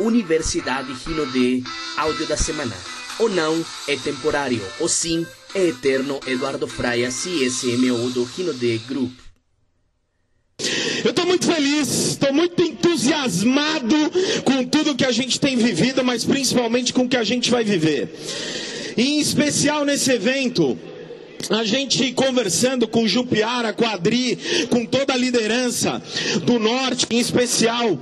Universidade Rinode, áudio da semana. O não é temporário, o sim é eterno. Eduardo Fraia, CSMO do Rinode Group. Eu estou muito feliz, estou muito entusiasmado com tudo que a gente tem vivido, mas principalmente com o que a gente vai viver. E em especial nesse evento, a gente conversando com Jupiara, com Adri, com toda a liderança do norte, em especial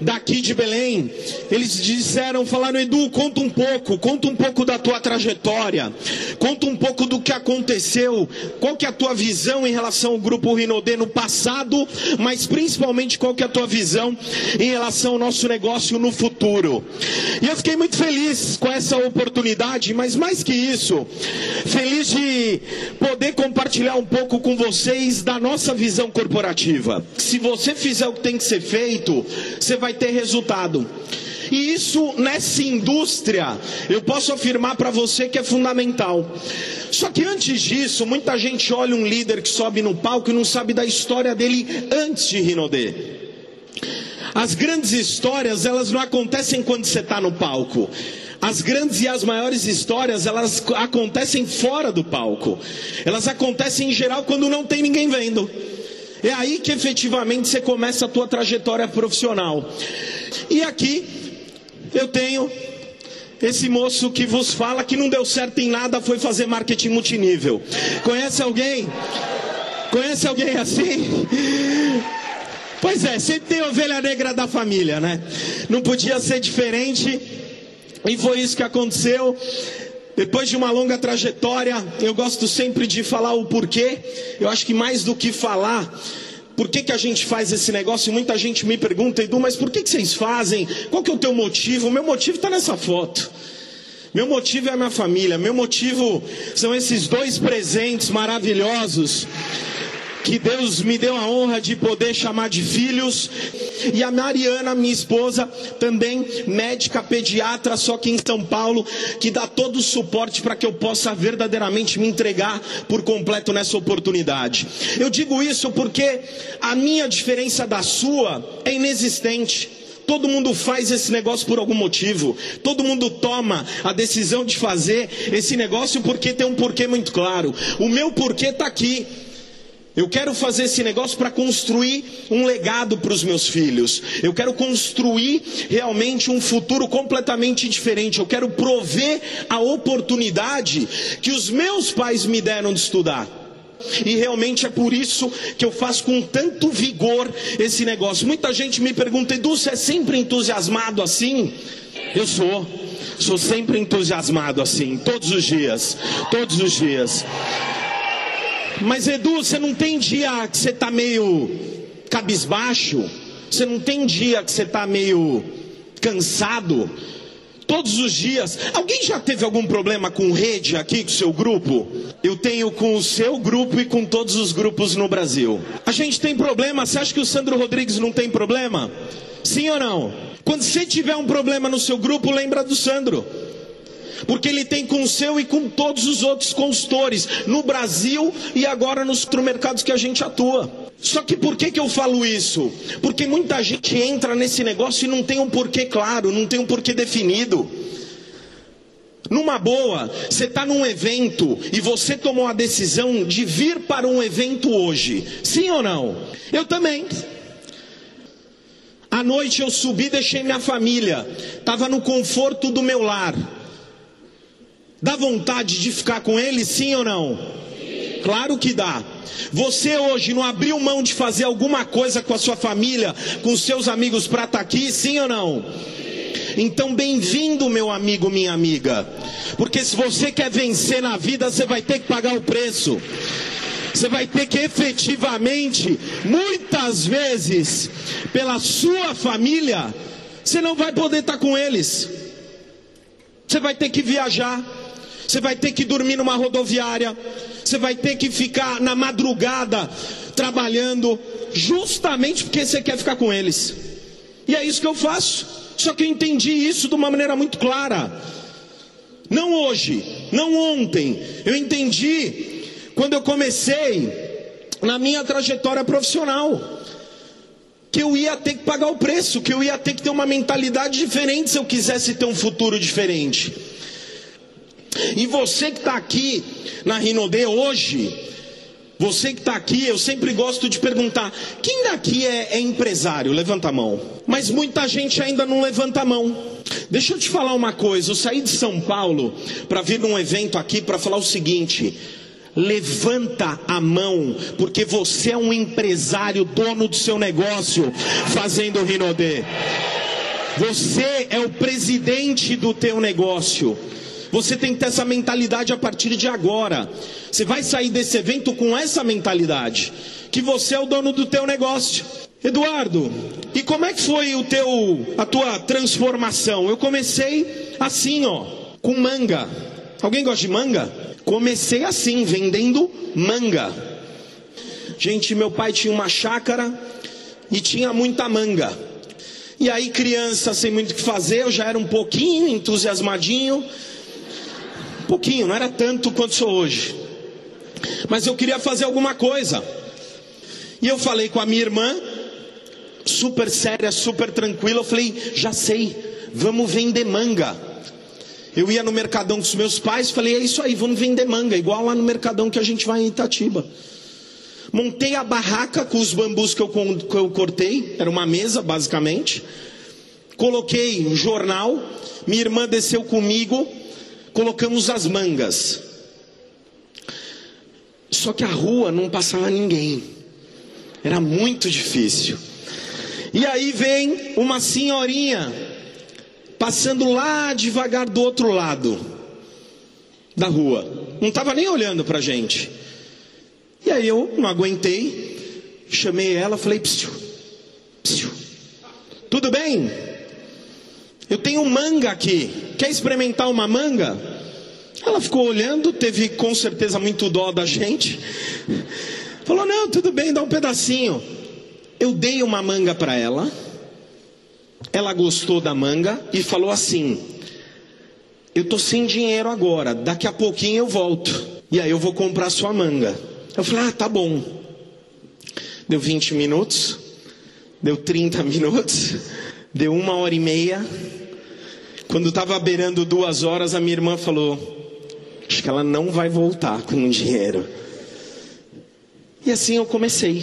daqui de Belém, eles disseram, falaram, Edu, conta um pouco, conta um pouco da tua trajetória, conta um pouco do que aconteceu, qual que é a tua visão em relação ao grupo Rinodê no passado, mas principalmente qual que é a tua visão em relação ao nosso negócio no futuro. E eu fiquei muito feliz com essa oportunidade, mas mais que isso, feliz de poder compartilhar um pouco com vocês da nossa visão corporativa. Se você fizer o que tem que ser feito, você vai ter resultado. E isso nessa indústria, eu posso afirmar para você que é fundamental. Só que antes disso, muita gente olha um líder que sobe no palco e não sabe da história dele antes de Rinodê. As grandes histórias, elas não acontecem quando você está no palco. As grandes e as maiores histórias, elas acontecem fora do palco. Elas acontecem em geral quando não tem ninguém vendo. É aí que efetivamente você começa a tua trajetória profissional. E aqui eu tenho esse moço que vos fala que não deu certo em nada foi fazer marketing multinível. Conhece alguém? Conhece alguém assim? Pois é, sempre tem ovelha negra da família, né? Não podia ser diferente. E foi isso que aconteceu. Depois de uma longa trajetória, eu gosto sempre de falar o porquê. Eu acho que mais do que falar, por que, que a gente faz esse negócio? Muita gente me pergunta, Edu, mas por que, que vocês fazem? Qual que é o teu motivo? O meu motivo está nessa foto. Meu motivo é a minha família. Meu motivo são esses dois presentes maravilhosos que Deus me deu a honra de poder chamar de filhos. E a Mariana, minha esposa, também médica pediatra, só que em São Paulo, que dá todo o suporte para que eu possa verdadeiramente me entregar por completo nessa oportunidade. Eu digo isso porque a minha diferença da sua é inexistente. Todo mundo faz esse negócio por algum motivo. Todo mundo toma a decisão de fazer esse negócio porque tem um porquê muito claro. O meu porquê está aqui. Eu quero fazer esse negócio para construir um legado para os meus filhos. Eu quero construir realmente um futuro completamente diferente. Eu quero prover a oportunidade que os meus pais me deram de estudar. E realmente é por isso que eu faço com tanto vigor esse negócio. Muita gente me pergunta, Edu, você é sempre entusiasmado assim? Eu sou. Sou sempre entusiasmado assim, todos os dias. Todos os dias. Mas Edu, você não tem dia que você está meio cabisbaixo? Você não tem dia que você está meio cansado? Todos os dias. Alguém já teve algum problema com rede aqui com o seu grupo? Eu tenho com o seu grupo e com todos os grupos no Brasil. A gente tem problema. Você acha que o Sandro Rodrigues não tem problema? Sim ou não? Quando você tiver um problema no seu grupo, lembra do Sandro porque ele tem com o seu e com todos os outros consultores no Brasil e agora nos mercados que a gente atua. Só que por que, que eu falo isso? Porque muita gente entra nesse negócio e não tem um porquê claro, não tem um porquê definido. Numa boa, você está num evento e você tomou a decisão de vir para um evento hoje. Sim ou não? Eu também. À noite eu subi, deixei minha família. Estava no conforto do meu lar. Dá vontade de ficar com ele, sim ou não? Claro que dá. Você hoje não abriu mão de fazer alguma coisa com a sua família, com os seus amigos para estar tá aqui, sim ou não? Então, bem-vindo, meu amigo, minha amiga. Porque se você quer vencer na vida, você vai ter que pagar o preço. Você vai ter que efetivamente, muitas vezes, pela sua família, você não vai poder estar tá com eles. Você vai ter que viajar você vai ter que dormir numa rodoviária, você vai ter que ficar na madrugada trabalhando, justamente porque você quer ficar com eles. E é isso que eu faço. Só que eu entendi isso de uma maneira muito clara. Não hoje, não ontem. Eu entendi quando eu comecei na minha trajetória profissional. que eu ia ter que pagar o preço, que eu ia ter que ter uma mentalidade diferente se eu quisesse ter um futuro diferente. E você que está aqui na Rinodê hoje, você que está aqui, eu sempre gosto de perguntar: quem daqui é, é, empresário? Levanta a mão. Mas muita gente ainda não levanta a mão. Deixa eu te falar uma coisa: eu saí de São Paulo para vir num evento aqui para falar o seguinte. Levanta a mão, porque você é um empresário, dono do seu negócio, fazendo Rinodê. Você é o presidente do teu negócio. Você tem que ter essa mentalidade a partir de agora. Você vai sair desse evento com essa mentalidade, que você é o dono do teu negócio. Eduardo, e como é que foi o teu a tua transformação? Eu comecei assim, ó, com manga. Alguém gosta de manga? Comecei assim, vendendo manga. Gente, meu pai tinha uma chácara e tinha muita manga. E aí, criança, sem muito o que fazer, eu já era um pouquinho entusiasmadinho pouquinho, não era tanto quanto sou hoje. Mas eu queria fazer alguma coisa. E eu falei com a minha irmã, super séria, super tranquila. Eu falei, já sei, vamos vender manga. Eu ia no Mercadão com os meus pais, falei, é isso aí, vamos vender manga, igual lá no Mercadão que a gente vai em Itatiba. Montei a barraca com os bambus que eu, que eu cortei, era uma mesa basicamente. Coloquei um jornal, minha irmã desceu comigo, colocamos as mangas. Só que a rua não passava ninguém. Era muito difícil. E aí vem uma senhorinha passando lá devagar do outro lado da rua. Não estava nem olhando para a gente. E aí eu não aguentei, chamei ela, falei: psiu, psiu. Tudo bem? Eu tenho manga aqui. Quer experimentar uma manga? Ela ficou olhando, teve com certeza muito dó da gente. Falou: Não, tudo bem, dá um pedacinho. Eu dei uma manga para ela. Ela gostou da manga e falou assim: Eu tô sem dinheiro agora, daqui a pouquinho eu volto. E aí eu vou comprar sua manga. Eu falei: Ah, tá bom. Deu 20 minutos, deu 30 minutos, deu uma hora e meia. Quando estava beirando duas horas, a minha irmã falou: Acho que ela não vai voltar com o dinheiro. E assim eu comecei.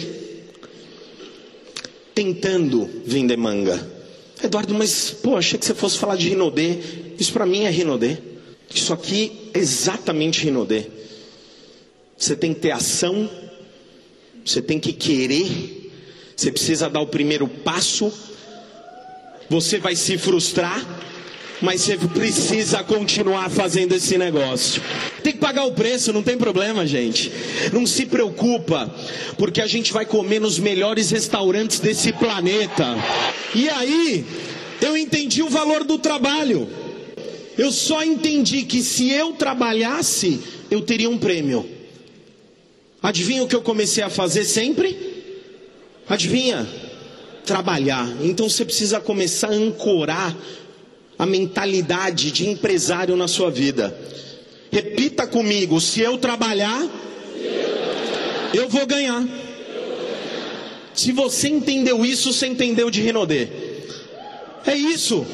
Tentando vender manga. Eduardo, mas pô, achei que você fosse falar de Rinodê. Isso para mim é Rinodê. Isso aqui é exatamente Rinodê. Você tem que ter ação, você tem que querer, você precisa dar o primeiro passo. Você vai se frustrar, mas você precisa continuar fazendo esse negócio. Tem que pagar o preço, não tem problema, gente. Não se preocupa, porque a gente vai comer nos melhores restaurantes desse planeta. E aí, eu entendi o valor do trabalho. Eu só entendi que se eu trabalhasse, eu teria um prêmio. Adivinha o que eu comecei a fazer sempre? Adivinha? Trabalhar. Então você precisa começar a ancorar a mentalidade de empresário na sua vida. Repita comigo: se eu trabalhar, eu vou ganhar. Se você entendeu isso, você entendeu de Renaudet. É isso.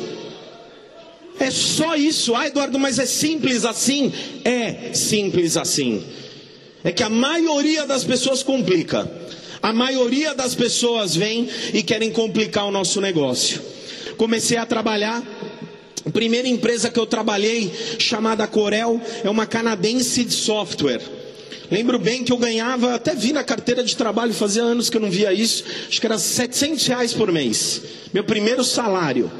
É só isso. Ah, Eduardo, mas é simples assim? É simples assim. É que a maioria das pessoas complica. A maioria das pessoas vem e querem complicar o nosso negócio. Comecei a trabalhar a primeira empresa que eu trabalhei, chamada Corel, é uma canadense de software. Lembro bem que eu ganhava, até vi na carteira de trabalho, fazia anos que eu não via isso, acho que era 700 reais por mês. Meu primeiro salário.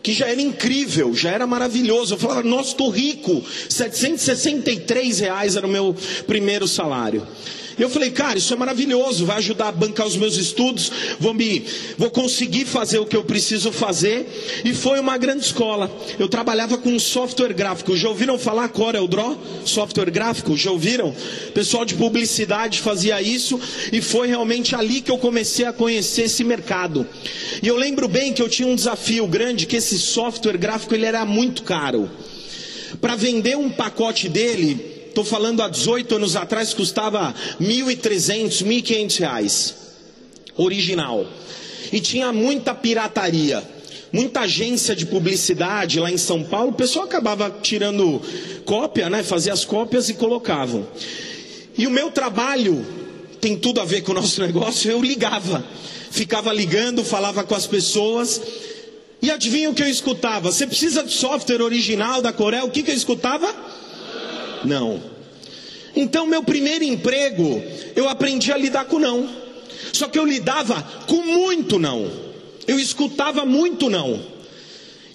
Que já era incrível, já era maravilhoso. Eu falava, nossa, estou rico. 763 reais era o meu primeiro salário. Eu falei, cara, isso é maravilhoso, vai ajudar a bancar os meus estudos, vou me, vou conseguir fazer o que eu preciso fazer. E foi uma grande escola. Eu trabalhava com software gráfico. Já ouviram falar Corel Draw? Software gráfico? Já ouviram? Pessoal de publicidade fazia isso e foi realmente ali que eu comecei a conhecer esse mercado. E eu lembro bem que eu tinha um desafio grande, que esse software gráfico ele era muito caro. Para vender um pacote dele, Estou falando há 18 anos atrás, custava 1.300, 1.500 reais. Original. e tinha muita pirataria. Muita agência de publicidade lá em São Paulo, o pessoal acabava tirando cópia, né? Fazia as cópias e colocavam. E o meu trabalho tem tudo a ver com o nosso negócio, eu ligava. Ficava ligando, falava com as pessoas. E adivinha o que eu escutava? Você precisa de software original da Coreia? O que, que eu escutava? Não. Então, meu primeiro emprego, eu aprendi a lidar com não. Só que eu lidava com muito não. Eu escutava muito não.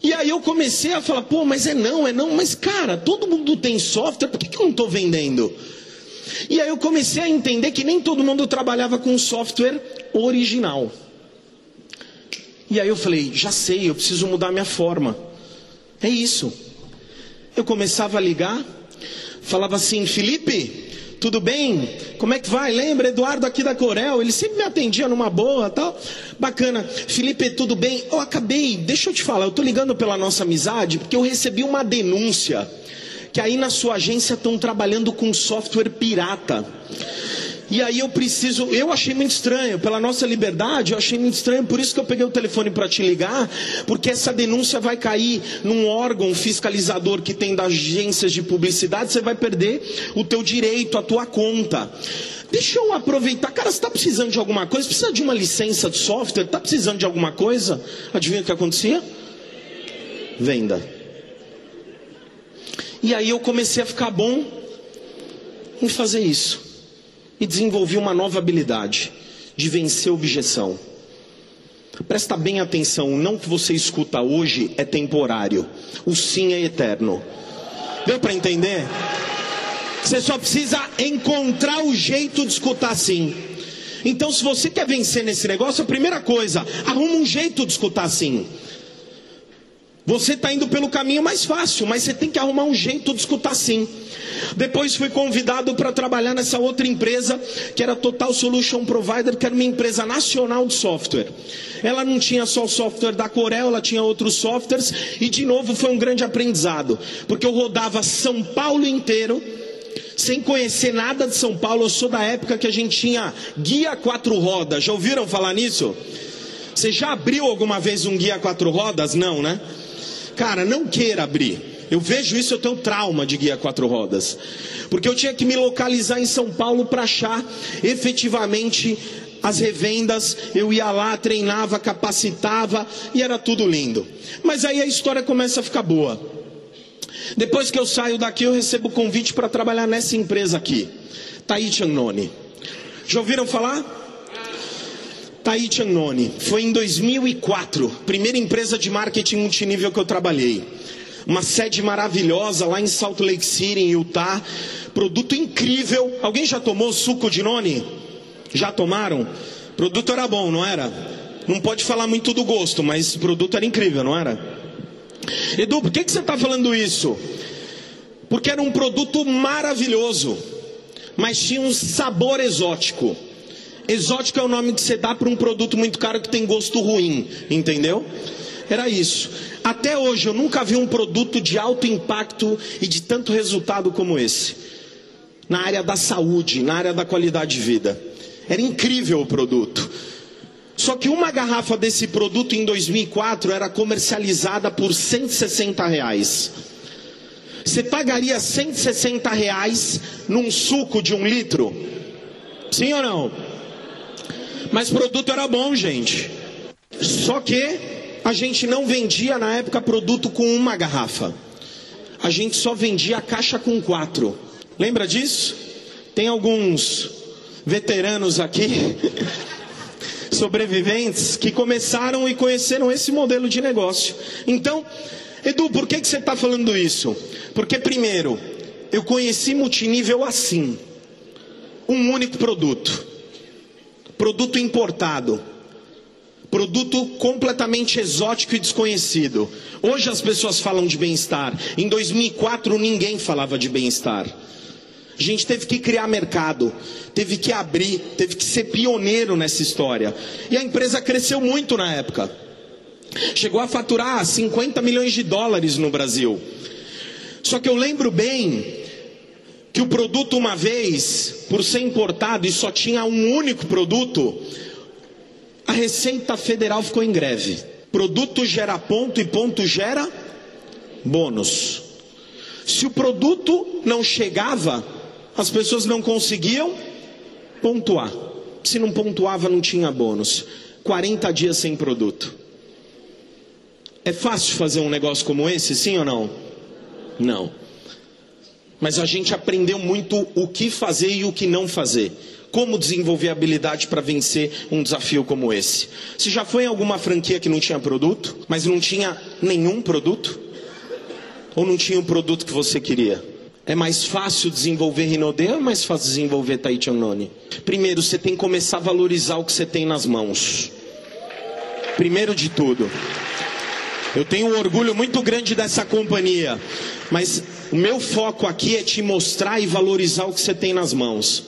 E aí eu comecei a falar, pô, mas é não, é não, mas cara, todo mundo tem software, por que, que eu não estou vendendo? E aí eu comecei a entender que nem todo mundo trabalhava com software original. E aí eu falei, já sei, eu preciso mudar minha forma. É isso. Eu começava a ligar, falava assim, Felipe, tudo bem? Como é que vai? Lembra, Eduardo aqui da Corel, ele sempre me atendia numa boa tal. Bacana. Felipe, tudo bem? Eu acabei, deixa eu te falar, eu estou ligando pela nossa amizade, porque eu recebi uma denúncia que aí na sua agência estão trabalhando com software pirata. E aí eu preciso, eu achei muito estranho, pela nossa liberdade, eu achei muito estranho, por isso que eu peguei o telefone para te ligar, porque essa denúncia vai cair num órgão fiscalizador que tem das agências de publicidade, você vai perder o teu direito, a tua conta. Deixa eu aproveitar, cara, você está precisando de alguma coisa? Precisa de uma licença de software? Está precisando de alguma coisa? Adivinha o que acontecia? Venda. E aí eu comecei a ficar bom em fazer isso. E desenvolvi uma nova habilidade de vencer objeção. Presta bem atenção, não que você escuta hoje é temporário, o sim é eterno. Deu para entender? Você só precisa encontrar o jeito de escutar sim. Então, se você quer vencer nesse negócio, a primeira coisa, arruma um jeito de escutar sim. Você está indo pelo caminho mais fácil, mas você tem que arrumar um jeito de escutar sim. Depois fui convidado para trabalhar nessa outra empresa, que era Total Solution Provider, que era uma empresa nacional de software. Ela não tinha só o software da Corel, ela tinha outros softwares, e de novo foi um grande aprendizado, porque eu rodava São Paulo inteiro, sem conhecer nada de São Paulo. Eu sou da época que a gente tinha guia quatro rodas. Já ouviram falar nisso? Você já abriu alguma vez um guia quatro rodas? Não, né? Cara, não queira abrir. Eu vejo isso, eu tenho trauma de guia quatro rodas. Porque eu tinha que me localizar em São Paulo para achar efetivamente as revendas, eu ia lá, treinava, capacitava e era tudo lindo. Mas aí a história começa a ficar boa. Depois que eu saio daqui, eu recebo convite para trabalhar nessa empresa aqui, Taichi Noni. Já ouviram falar? Taichi Annoni. Foi em 2004, primeira empresa de marketing multinível que eu trabalhei. Uma sede maravilhosa lá em Salt Lake City, em Utah. Produto incrível. Alguém já tomou suco de noni? Já tomaram? O produto era bom, não era? Não pode falar muito do gosto, mas o produto era incrível, não era? Edu, por que, que você está falando isso? Porque era um produto maravilhoso, mas tinha um sabor exótico. Exótico é o nome que você dá para um produto muito caro que tem gosto ruim, entendeu? Era isso. Até hoje eu nunca vi um produto de alto impacto e de tanto resultado como esse. Na área da saúde, na área da qualidade de vida. Era incrível o produto. Só que uma garrafa desse produto em 2004 era comercializada por 160 reais. Você pagaria 160 reais num suco de um litro? Sim ou não? Mas produto era bom, gente. Só que a gente não vendia na época produto com uma garrafa. A gente só vendia a caixa com quatro. Lembra disso? Tem alguns veteranos aqui, sobreviventes, que começaram e conheceram esse modelo de negócio. Então, Edu, por que, que você está falando isso? Porque, primeiro, eu conheci multinível assim: um único produto produto importado, produto completamente exótico e desconhecido. Hoje as pessoas falam de bem-estar. Em 2004 ninguém falava de bem-estar. A gente teve que criar mercado, teve que abrir, teve que ser pioneiro nessa história. E a empresa cresceu muito na época. Chegou a faturar 50 milhões de dólares no Brasil. Só que eu lembro bem que o produto, uma vez, por ser importado e só tinha um único produto, A Receita Federal ficou em greve. Produto gera ponto e ponto gera bônus. Se o produto não chegava, as pessoas não conseguiam pontuar. Se não pontuava, não tinha bônus. 40 dias sem produto. É fácil fazer um negócio como esse, sim ou não? Não. Mas a gente aprendeu muito o que fazer e o que não fazer. Como desenvolver habilidade para vencer um desafio como esse? Você já foi em alguma franquia que não tinha produto, mas não tinha nenhum produto? Ou não tinha o produto que você queria? É mais fácil desenvolver Rinode ou é mais fácil desenvolver Taichanone? Primeiro, você tem que começar a valorizar o que você tem nas mãos. Primeiro de tudo. Eu tenho um orgulho muito grande dessa companhia, mas o meu foco aqui é te mostrar e valorizar o que você tem nas mãos.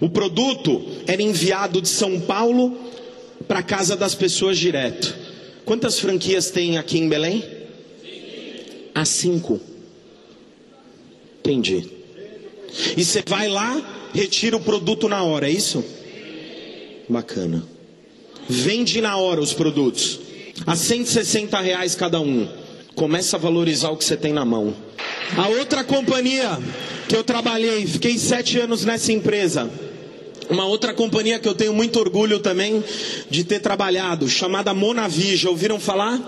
O produto era enviado de São Paulo para casa das pessoas direto. Quantas franquias tem aqui em Belém? A cinco. Entendi. E você vai lá, retira o produto na hora, é isso? Bacana. Vende na hora os produtos. A 160 reais cada um. Começa a valorizar o que você tem na mão. A outra companhia que eu trabalhei, fiquei sete anos nessa empresa. Uma outra companhia que eu tenho muito orgulho também de ter trabalhado, chamada Monavi. Já ouviram falar?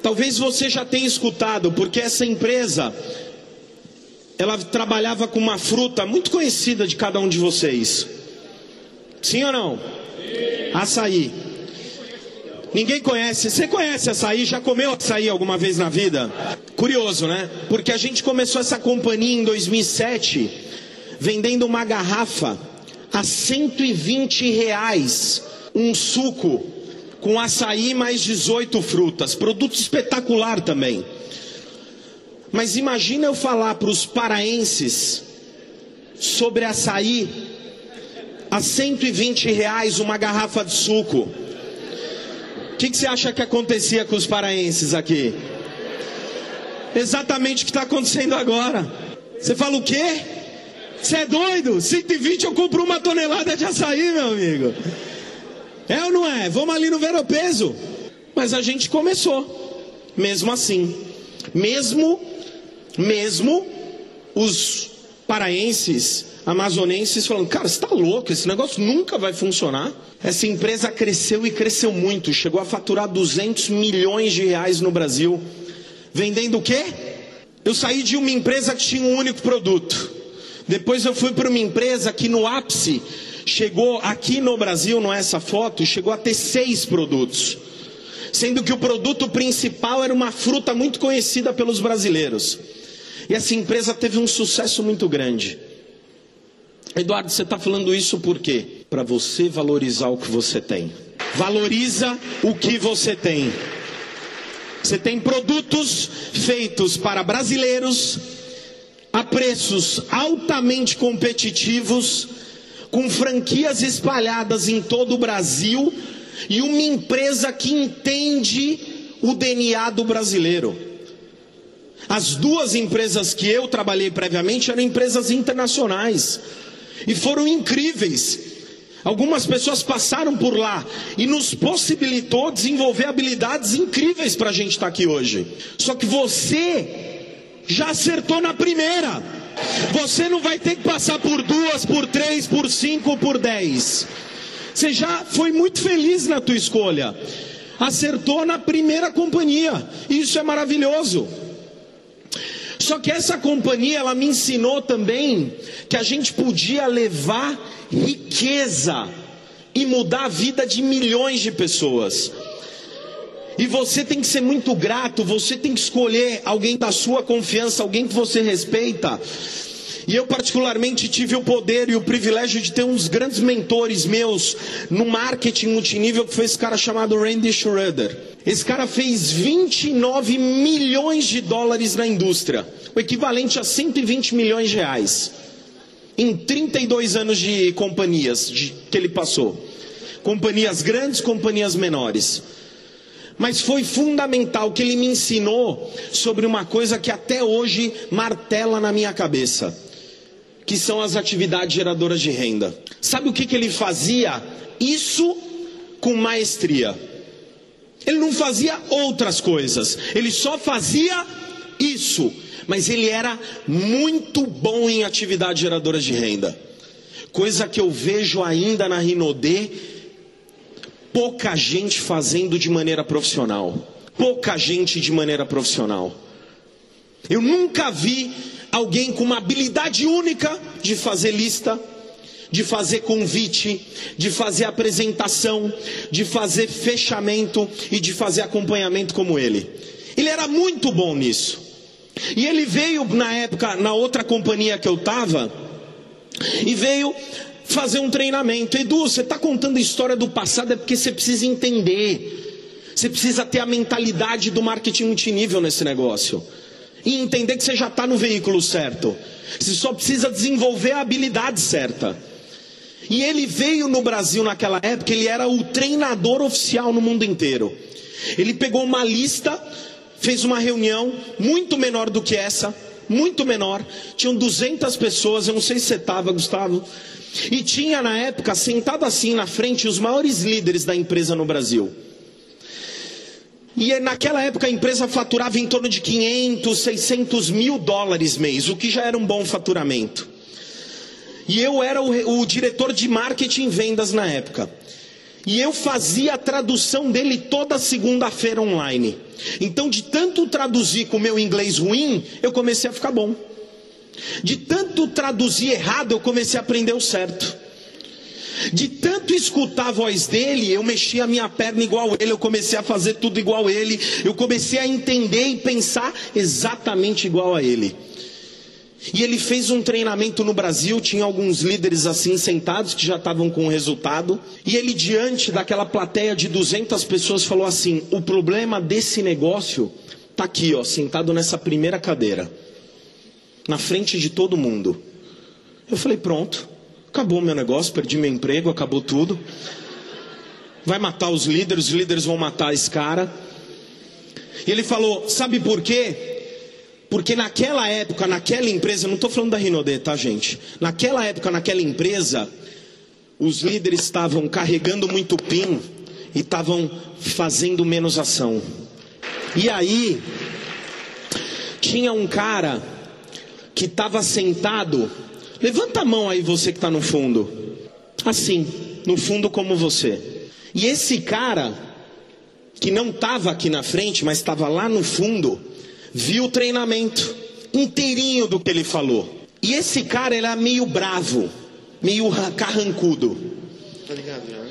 Talvez você já tenha escutado, porque essa empresa ela trabalhava com uma fruta muito conhecida de cada um de vocês. Sim ou não? Açaí. Ninguém conhece. Você conhece açaí? Já comeu açaí alguma vez na vida? Curioso, né? Porque a gente começou essa companhia em 2007, vendendo uma garrafa a 120 reais, um suco com açaí mais 18 frutas. Produto espetacular também. Mas imagina eu falar para os paraenses sobre açaí a 120 reais uma garrafa de suco. O que, que você acha que acontecia com os paraenses aqui? Exatamente o que está acontecendo agora. Você fala o quê? Você é doido? 120 eu compro uma tonelada de açaí, meu amigo. É ou não é? Vamos ali no Veropeso. Mas a gente começou. Mesmo assim. Mesmo mesmo os paraenses, amazonenses falando, cara, você está louco, esse negócio nunca vai funcionar. Essa empresa cresceu e cresceu muito, chegou a faturar 200 milhões de reais no Brasil. Vendendo o quê? Eu saí de uma empresa que tinha um único produto. Depois eu fui para uma empresa que no ápice chegou aqui no Brasil, não é essa foto, chegou a ter seis produtos. Sendo que o produto principal era uma fruta muito conhecida pelos brasileiros. E essa empresa teve um sucesso muito grande. Eduardo, você está falando isso por quê? Para você valorizar o que você tem. Valoriza o que você tem. Você tem produtos feitos para brasileiros a preços altamente competitivos, com franquias espalhadas em todo o Brasil e uma empresa que entende o DNA do brasileiro. As duas empresas que eu trabalhei previamente eram empresas internacionais e foram incríveis. Algumas pessoas passaram por lá e nos possibilitou desenvolver habilidades incríveis para a gente estar tá aqui hoje. Só que você já acertou na primeira. Você não vai ter que passar por duas, por três, por cinco, por dez. Você já foi muito feliz na tua escolha. Acertou na primeira companhia. Isso é maravilhoso. Só que essa companhia, ela me ensinou também que a gente podia levar riqueza e mudar a vida de milhões de pessoas. E você tem que ser muito grato, você tem que escolher alguém da sua confiança, alguém que você respeita. E eu, particularmente, tive o poder e o privilégio de ter uns grandes mentores meus no marketing multinível, que foi esse cara chamado Randy Schroeder. Esse cara fez 29 milhões de dólares na indústria, o equivalente a 120 milhões de reais, em 32 anos de companhias de, que ele passou. Companhias grandes, companhias menores. Mas foi fundamental que ele me ensinou sobre uma coisa que até hoje martela na minha cabeça, que são as atividades geradoras de renda. Sabe o que, que ele fazia? Isso com maestria. Ele não fazia outras coisas, ele só fazia isso. Mas ele era muito bom em atividades geradoras de renda. Coisa que eu vejo ainda na Rinodê, pouca gente fazendo de maneira profissional. Pouca gente de maneira profissional. Eu nunca vi alguém com uma habilidade única de fazer lista, de fazer convite, de fazer apresentação, de fazer fechamento e de fazer acompanhamento como ele. Ele era muito bom nisso. E ele veio na época, na outra companhia que eu estava, e veio fazer um treinamento. Edu, você está contando a história do passado é porque você precisa entender. Você precisa ter a mentalidade do marketing multinível nesse negócio. E entender que você já está no veículo certo. Você só precisa desenvolver a habilidade certa. E ele veio no Brasil naquela época, ele era o treinador oficial no mundo inteiro. Ele pegou uma lista, fez uma reunião muito menor do que essa, muito menor. Tinham 200 pessoas, eu não sei se você estava, Gustavo. E tinha na época, sentado assim na frente, os maiores líderes da empresa no Brasil. E naquela época a empresa faturava em torno de 500, 600 mil dólares mês, o que já era um bom faturamento. E eu era o, o diretor de marketing e vendas na época. E eu fazia a tradução dele toda segunda-feira online. Então, de tanto traduzir com o meu inglês ruim, eu comecei a ficar bom. De tanto traduzir errado, eu comecei a aprender o certo. De tanto escutar a voz dele, eu mexi a minha perna igual ele, eu comecei a fazer tudo igual ele, eu comecei a entender e pensar exatamente igual a ele. E ele fez um treinamento no Brasil, tinha alguns líderes assim sentados que já estavam com o resultado. E ele, diante daquela plateia de 200 pessoas, falou assim: O problema desse negócio está aqui, ó, sentado nessa primeira cadeira, na frente de todo mundo. Eu falei: Pronto, acabou meu negócio, perdi meu emprego, acabou tudo. Vai matar os líderes, os líderes vão matar esse cara. E ele falou: Sabe por quê? Porque naquela época, naquela empresa, não estou falando da Rinodê, tá, gente? Naquela época, naquela empresa, os líderes estavam carregando muito PIN e estavam fazendo menos ação. E aí, tinha um cara que estava sentado. Levanta a mão aí, você que está no fundo. Assim, no fundo, como você. E esse cara, que não estava aqui na frente, mas estava lá no fundo viu o treinamento inteirinho do que ele falou. E esse cara era meio bravo, meio carrancudo. Tá né?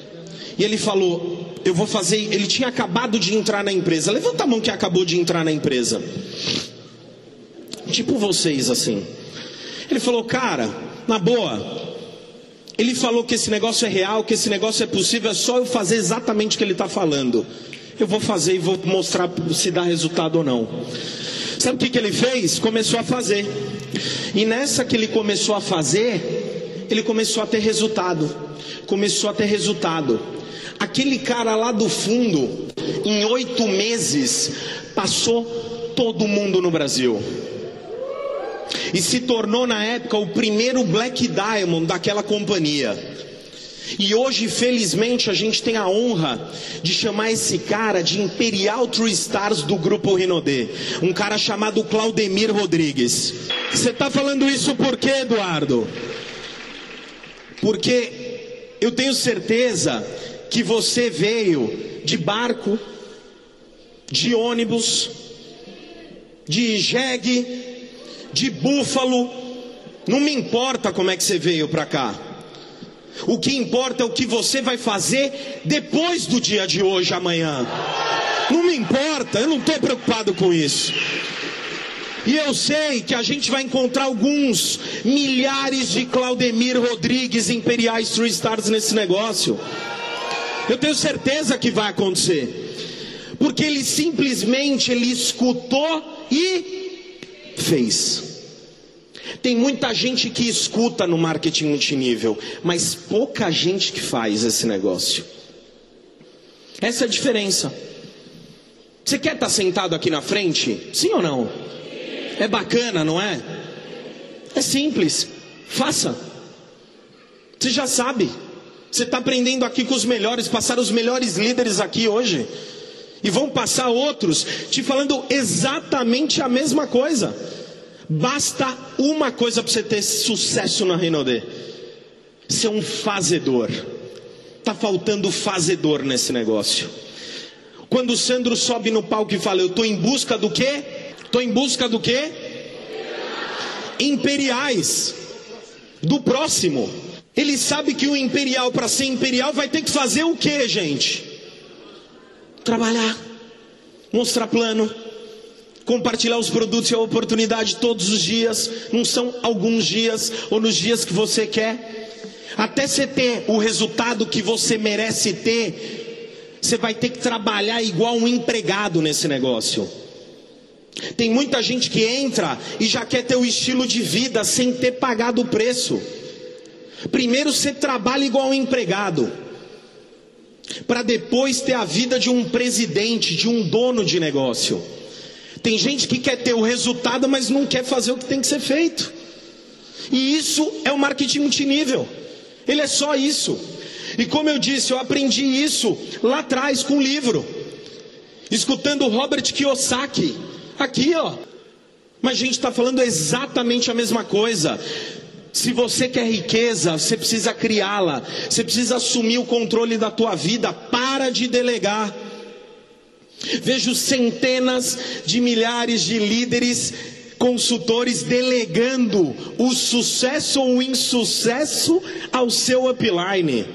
E ele falou: Eu vou fazer. Ele tinha acabado de entrar na empresa. Levanta a mão que acabou de entrar na empresa. Tipo vocês assim. Ele falou: Cara, na boa. Ele falou que esse negócio é real, que esse negócio é possível, é só eu fazer exatamente o que ele está falando. Eu vou fazer e vou mostrar se dá resultado ou não. Sabe o que, que ele fez? Começou a fazer. E nessa que ele começou a fazer, ele começou a ter resultado. Começou a ter resultado. Aquele cara lá do fundo, em oito meses, passou todo mundo no Brasil. E se tornou na época o primeiro Black Diamond daquela companhia. E hoje, felizmente, a gente tem a honra de chamar esse cara de Imperial True Stars do grupo Rinodê. Um cara chamado Claudemir Rodrigues. Você está falando isso por quê, Eduardo? Porque eu tenho certeza que você veio de barco, de ônibus, de jegue, de búfalo. Não me importa como é que você veio para cá. O que importa é o que você vai fazer depois do dia de hoje, amanhã. Não me importa, eu não estou preocupado com isso. E eu sei que a gente vai encontrar alguns milhares de Claudemir Rodrigues Imperiais True Stars nesse negócio. Eu tenho certeza que vai acontecer. Porque ele simplesmente ele escutou e fez. Tem muita gente que escuta no marketing multinível, mas pouca gente que faz esse negócio. Essa é a diferença. Você quer estar sentado aqui na frente? Sim ou não? É bacana, não é? É simples. Faça. Você já sabe. Você está aprendendo aqui com os melhores, passaram os melhores líderes aqui hoje. E vão passar outros te falando exatamente a mesma coisa. Basta uma coisa para você ter sucesso na Renaudet: ser um fazedor. Está faltando fazedor nesse negócio. Quando o Sandro sobe no palco e fala, eu estou em busca do quê? Estou em busca do quê? Imperiais. Do próximo. Ele sabe que o imperial, para ser imperial, vai ter que fazer o quê, gente? Trabalhar. Mostrar plano. Compartilhar os produtos e a oportunidade todos os dias. Não são alguns dias ou nos dias que você quer. Até você ter o resultado que você merece ter, você vai ter que trabalhar igual um empregado nesse negócio. Tem muita gente que entra e já quer ter o estilo de vida sem ter pagado o preço. Primeiro você trabalha igual um empregado, para depois ter a vida de um presidente, de um dono de negócio. Tem gente que quer ter o resultado, mas não quer fazer o que tem que ser feito. E isso é o marketing multinível. Ele é só isso. E como eu disse, eu aprendi isso lá atrás com o livro, escutando Robert Kiyosaki, aqui ó. Mas a gente está falando exatamente a mesma coisa. Se você quer riqueza, você precisa criá-la. Você precisa assumir o controle da tua vida. Para de delegar. Vejo centenas de milhares de líderes consultores delegando o sucesso ou o insucesso ao seu upline.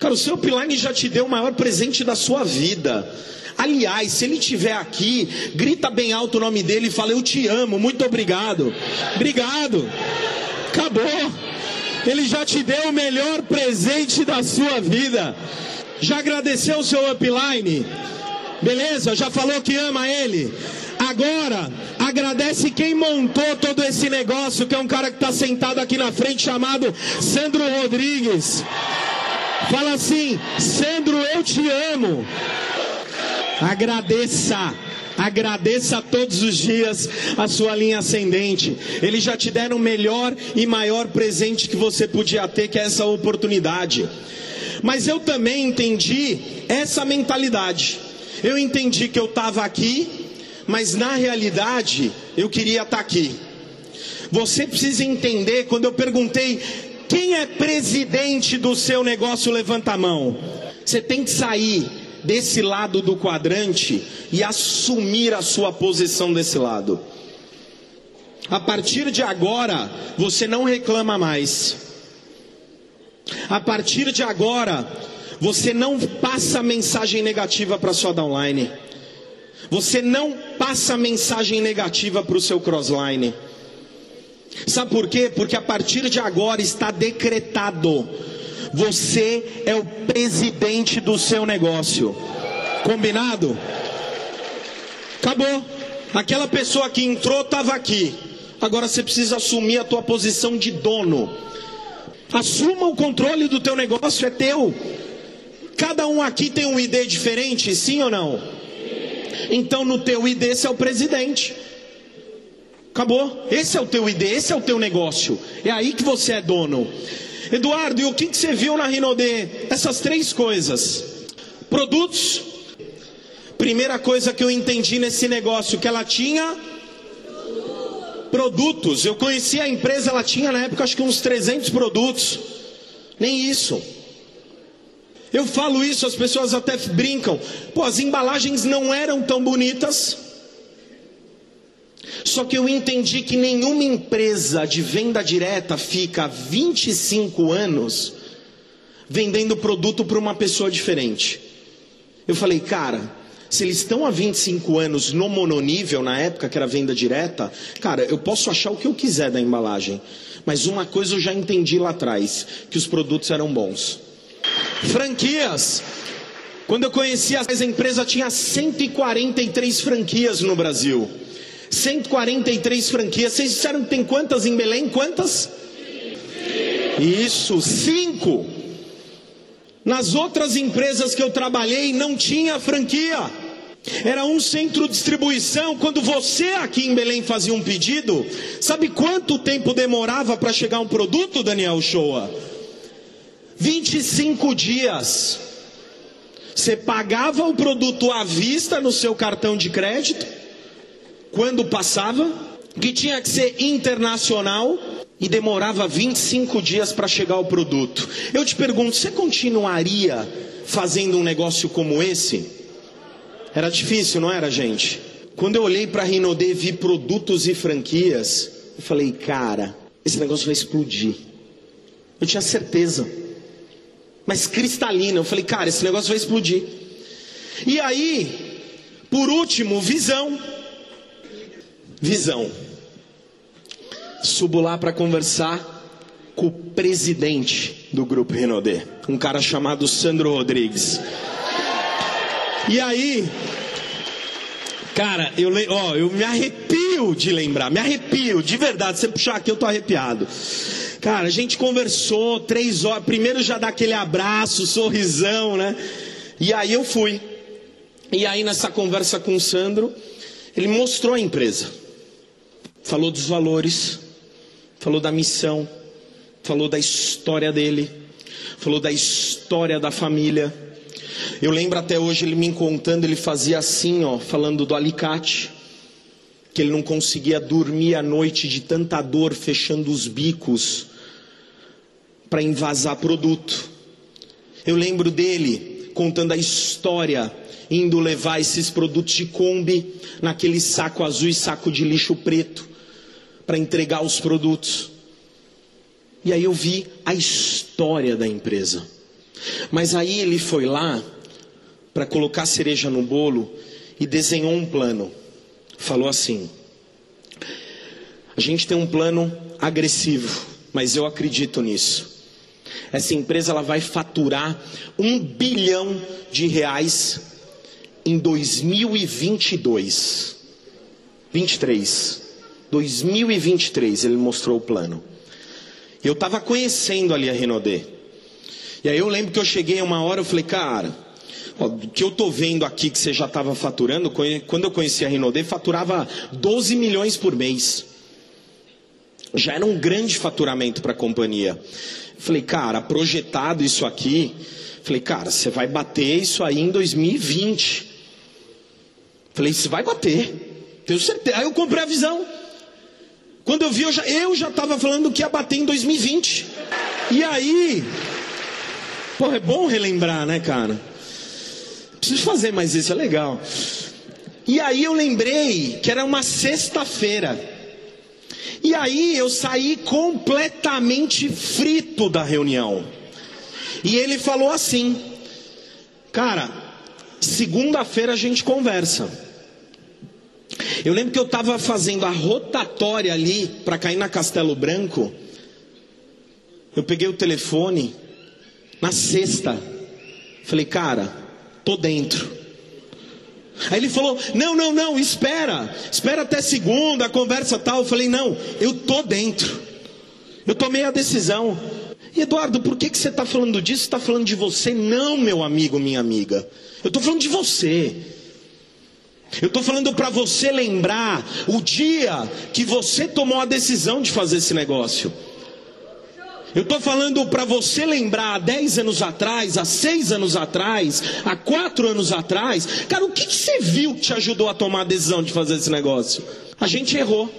Cara, o seu upline já te deu o maior presente da sua vida. Aliás, se ele estiver aqui, grita bem alto o nome dele e fala: Eu te amo, muito obrigado. Obrigado. Acabou. Ele já te deu o melhor presente da sua vida. Já agradeceu o seu upline? Beleza? Já falou que ama ele? Agora, agradece quem montou todo esse negócio, que é um cara que está sentado aqui na frente, chamado Sandro Rodrigues. Fala assim: Sandro, eu te amo. Agradeça. Agradeça todos os dias a sua linha ascendente. Eles já te deram o melhor e maior presente que você podia ter, que é essa oportunidade. Mas eu também entendi essa mentalidade. Eu entendi que eu estava aqui mas na realidade eu queria estar aqui. Você precisa entender, quando eu perguntei quem é presidente do seu negócio, levanta a mão. Você tem que sair desse lado do quadrante e assumir a sua posição desse lado. A partir de agora, você não reclama mais. A partir de agora, você não passa mensagem negativa para sua downline. Você não passa mensagem negativa para o seu crossline. Sabe por quê? Porque a partir de agora está decretado. Você é o presidente do seu negócio. Combinado? Acabou. Aquela pessoa que entrou estava aqui. Agora você precisa assumir a tua posição de dono. Assuma o controle do teu negócio, é teu. Cada um aqui tem um ID diferente, sim ou não? Então no teu ID esse é o presidente. Acabou. Esse é o teu ID, esse é o teu negócio. É aí que você é dono. Eduardo, e o que, que você viu na Rinodê? Essas três coisas: produtos. Primeira coisa que eu entendi nesse negócio, que ela tinha produtos. Eu conheci a empresa, ela tinha na época acho que uns 300 produtos. Nem isso. Eu falo isso, as pessoas até brincam. Pô, as embalagens não eram tão bonitas. Só que eu entendi que nenhuma empresa de venda direta fica 25 anos vendendo produto para uma pessoa diferente. Eu falei, cara, se eles estão há 25 anos no mononível, na época que era venda direta, cara, eu posso achar o que eu quiser da embalagem. Mas uma coisa eu já entendi lá atrás: que os produtos eram bons. Franquias. Quando eu conheci essa empresa, tinha 143 franquias no Brasil. 143 franquias. Vocês disseram que tem quantas em Belém? Quantas? Isso, cinco. Nas outras empresas que eu trabalhei, não tinha franquia. Era um centro de distribuição. Quando você aqui em Belém fazia um pedido, sabe quanto tempo demorava para chegar um produto, Daniel Shoa? 25 dias. Você pagava o produto à vista no seu cartão de crédito, quando passava, que tinha que ser internacional e demorava 25 dias para chegar o produto. Eu te pergunto, você continuaria fazendo um negócio como esse? Era difícil, não era, gente? Quando eu olhei para a e vi produtos e franquias, eu falei, cara, esse negócio vai explodir. Eu tinha certeza. Mas cristalina, eu falei, cara, esse negócio vai explodir. E aí, por último, visão. Visão. Subo lá para conversar com o presidente do grupo Renaudet, um cara chamado Sandro Rodrigues. E aí, cara, eu, ó, eu me arrepio de lembrar, me arrepio, de verdade. Se você puxar aqui, eu tô arrepiado. Cara, a gente conversou três horas. Primeiro já dá aquele abraço, sorrisão, né? E aí eu fui. E aí nessa conversa com o Sandro, ele mostrou a empresa. Falou dos valores, falou da missão, falou da história dele, falou da história da família. Eu lembro até hoje ele me contando, ele fazia assim, ó, falando do alicate, que ele não conseguia dormir à noite de tanta dor fechando os bicos para invasar produto. Eu lembro dele contando a história, indo levar esses produtos de Kombi naquele saco azul e saco de lixo preto para entregar os produtos. E aí eu vi a história da empresa. Mas aí ele foi lá para colocar cereja no bolo e desenhou um plano. Falou assim: A gente tem um plano agressivo, mas eu acredito nisso. Essa empresa ela vai faturar um bilhão de reais em 2022. 23. 2023 ele mostrou o plano. Eu estava conhecendo ali a Renaudet. E aí eu lembro que eu cheguei uma hora, eu falei, cara, o que eu estou vendo aqui que você já estava faturando, quando eu conheci a Renaudet, faturava 12 milhões por mês. Já era um grande faturamento para a companhia. Falei, cara, projetado isso aqui. Falei, cara, você vai bater isso aí em 2020. Falei, você vai bater. Tenho certeza. Aí eu comprei a visão. Quando eu vi, eu já, estava falando que ia bater em 2020. E aí, pô, é bom relembrar, né, cara? Preciso fazer mais isso, é legal. E aí eu lembrei que era uma sexta-feira. E aí eu saí completamente frito da reunião. E ele falou assim: Cara, segunda-feira a gente conversa. Eu lembro que eu estava fazendo a rotatória ali para cair na Castelo Branco. Eu peguei o telefone na sexta. Falei, cara, tô dentro. Aí ele falou: Não, não, não, espera, espera até segunda, conversa tal. Eu falei: Não, eu tô dentro, eu tomei a decisão. Eduardo, por que, que você está falando disso? Está falando de você? Não, meu amigo, minha amiga. Eu estou falando de você. Eu estou falando para você lembrar o dia que você tomou a decisão de fazer esse negócio. Eu estou falando para você lembrar há 10 anos atrás, há 6 anos atrás, há 4 anos atrás. Cara, o que, que você viu que te ajudou a tomar a decisão de fazer esse negócio? A gente errou.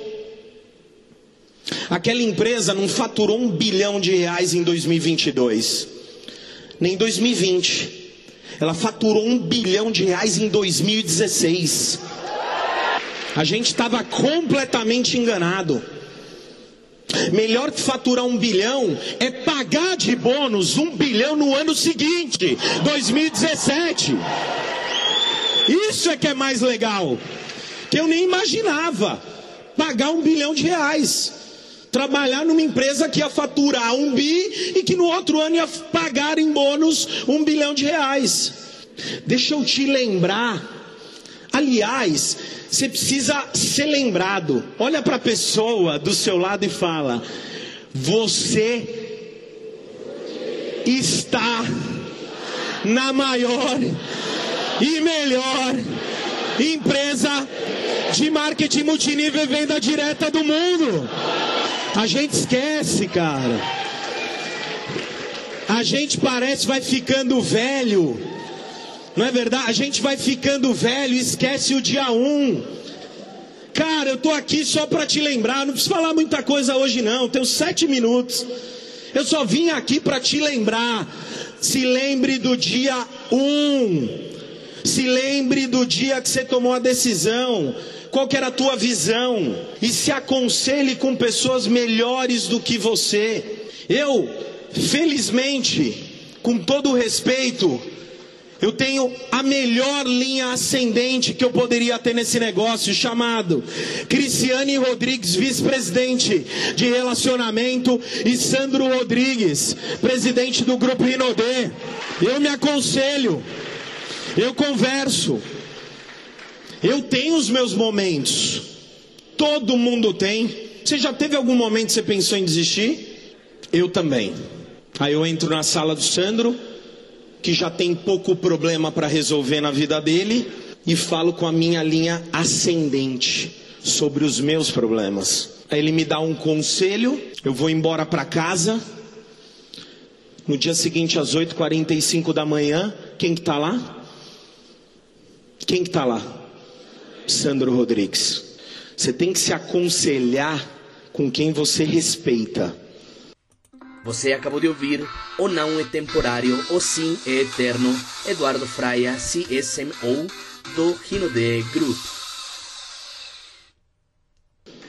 Aquela empresa não faturou um bilhão de reais em 2022, nem em 2020. Ela faturou um bilhão de reais em 2016. A gente estava completamente enganado. Melhor que faturar um bilhão é pagar de bônus um bilhão no ano seguinte, 2017. Isso é que é mais legal. Que eu nem imaginava pagar um bilhão de reais. Trabalhar numa empresa que ia faturar um bi e que no outro ano ia pagar em bônus um bilhão de reais. Deixa eu te lembrar. Aliás, você precisa ser lembrado. Olha para a pessoa do seu lado e fala: Você está na maior e melhor empresa de marketing multinível e venda direta do mundo. A gente esquece, cara. A gente parece vai ficando velho. Não é verdade? A gente vai ficando velho e esquece o dia 1. Um. Cara, eu tô aqui só para te lembrar. Não preciso falar muita coisa hoje, não. Tenho sete minutos. Eu só vim aqui para te lembrar. Se lembre do dia 1. Um. Se lembre do dia que você tomou a decisão. Qual era a tua visão? E se aconselhe com pessoas melhores do que você. Eu, felizmente, com todo o respeito, eu tenho a melhor linha ascendente que eu poderia ter nesse negócio, chamado Cristiane Rodrigues, vice-presidente de relacionamento, e Sandro Rodrigues, presidente do grupo Rinodê. Eu me aconselho, eu converso, eu tenho os meus momentos, todo mundo tem. Você já teve algum momento que você pensou em desistir? Eu também. Aí eu entro na sala do Sandro que já tem pouco problema para resolver na vida dele, e falo com a minha linha ascendente sobre os meus problemas. Aí ele me dá um conselho, eu vou embora para casa. No dia seguinte, às 8h45 da manhã, quem que tá lá? Quem que tá lá? Sandro Rodrigues. Você tem que se aconselhar com quem você respeita. Você acabou de ouvir O Não é Temporário, O Sim é Eterno, Eduardo Fraia, CSMO, do Rino de Group.